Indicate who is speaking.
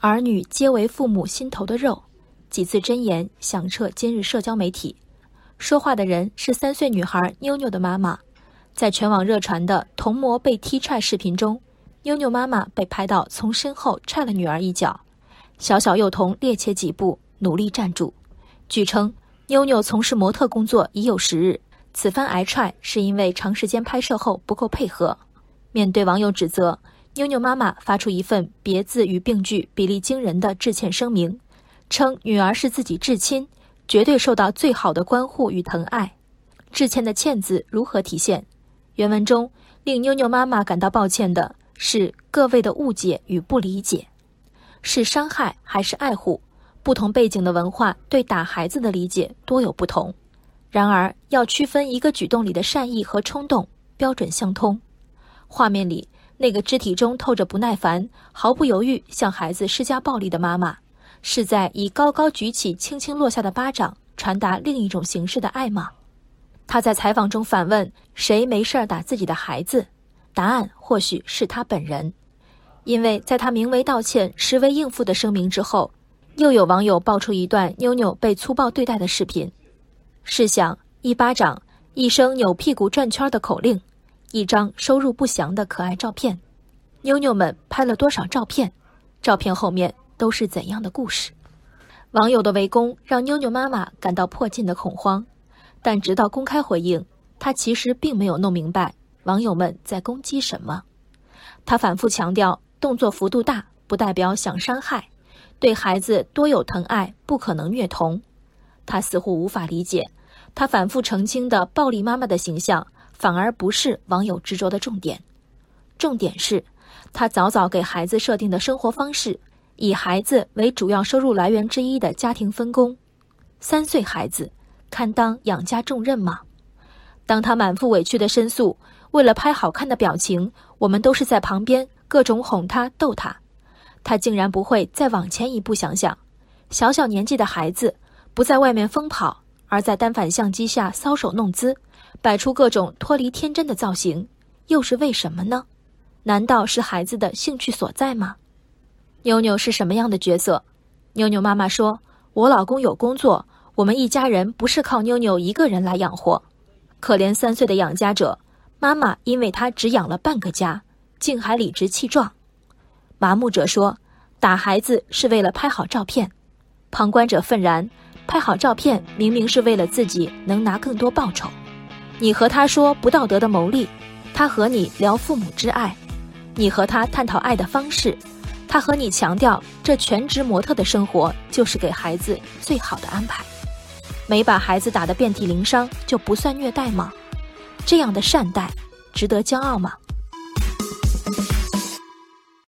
Speaker 1: 儿女皆为父母心头的肉，几次真言响彻今日社交媒体。说话的人是三岁女孩妞妞的妈妈。在全网热传的童模被踢踹视频中，妞妞妈妈被拍到从身后踹了女儿一脚，小小幼童趔趄几步，努力站住。据称，妞妞从事模特工作已有十日，此番挨踹是因为长时间拍摄后不够配合。面对网友指责。妞妞妈妈发出一份别字与病句比例惊人的致歉声明，称女儿是自己至亲，绝对受到最好的关护与疼爱。致歉的“歉”字如何体现？原文中令妞妞妈妈感到抱歉的是各位的误解与不理解，是伤害还是爱护？不同背景的文化对打孩子的理解多有不同。然而，要区分一个举动里的善意和冲动，标准相通。画面里。那个肢体中透着不耐烦、毫不犹豫向孩子施加暴力的妈妈，是在以高高举起、轻轻落下的巴掌传达另一种形式的爱吗？他在采访中反问：“谁没事儿打自己的孩子？”答案或许是他本人，因为在他名为道歉、实为应付的声明之后，又有网友爆出一段妞妞被粗暴对待的视频。试想，一巴掌，一声扭屁股转圈的口令。一张收入不详的可爱照片，妞妞们拍了多少照片？照片后面都是怎样的故事？网友的围攻让妞妞妈妈感到迫近的恐慌，但直到公开回应，她其实并没有弄明白网友们在攻击什么。她反复强调，动作幅度大不代表想伤害，对孩子多有疼爱不可能虐童。她似乎无法理解，她反复澄清的暴力妈妈的形象。反而不是网友执着的重点，重点是，他早早给孩子设定的生活方式，以孩子为主要收入来源之一的家庭分工，三岁孩子堪当养家重任吗？当他满腹委屈的申诉，为了拍好看的表情，我们都是在旁边各种哄他逗他，他竟然不会再往前一步想想，小小年纪的孩子不在外面疯跑，而在单反相机下搔首弄姿。摆出各种脱离天真的造型，又是为什么呢？难道是孩子的兴趣所在吗？妞妞是什么样的角色？妞妞妈妈说：“我老公有工作，我们一家人不是靠妞妞一个人来养活。可怜三岁的养家者，妈妈因为他只养了半个家，竟还理直气壮。”麻木者说：“打孩子是为了拍好照片。”旁观者愤然：“拍好照片明明是为了自己能拿更多报酬。”你和他说不道德的牟利，他和你聊父母之爱；你和他探讨爱的方式，他和你强调这全职模特的生活就是给孩子最好的安排。没把孩子打得遍体鳞伤就不算虐待吗？这样的善待，值得骄傲吗？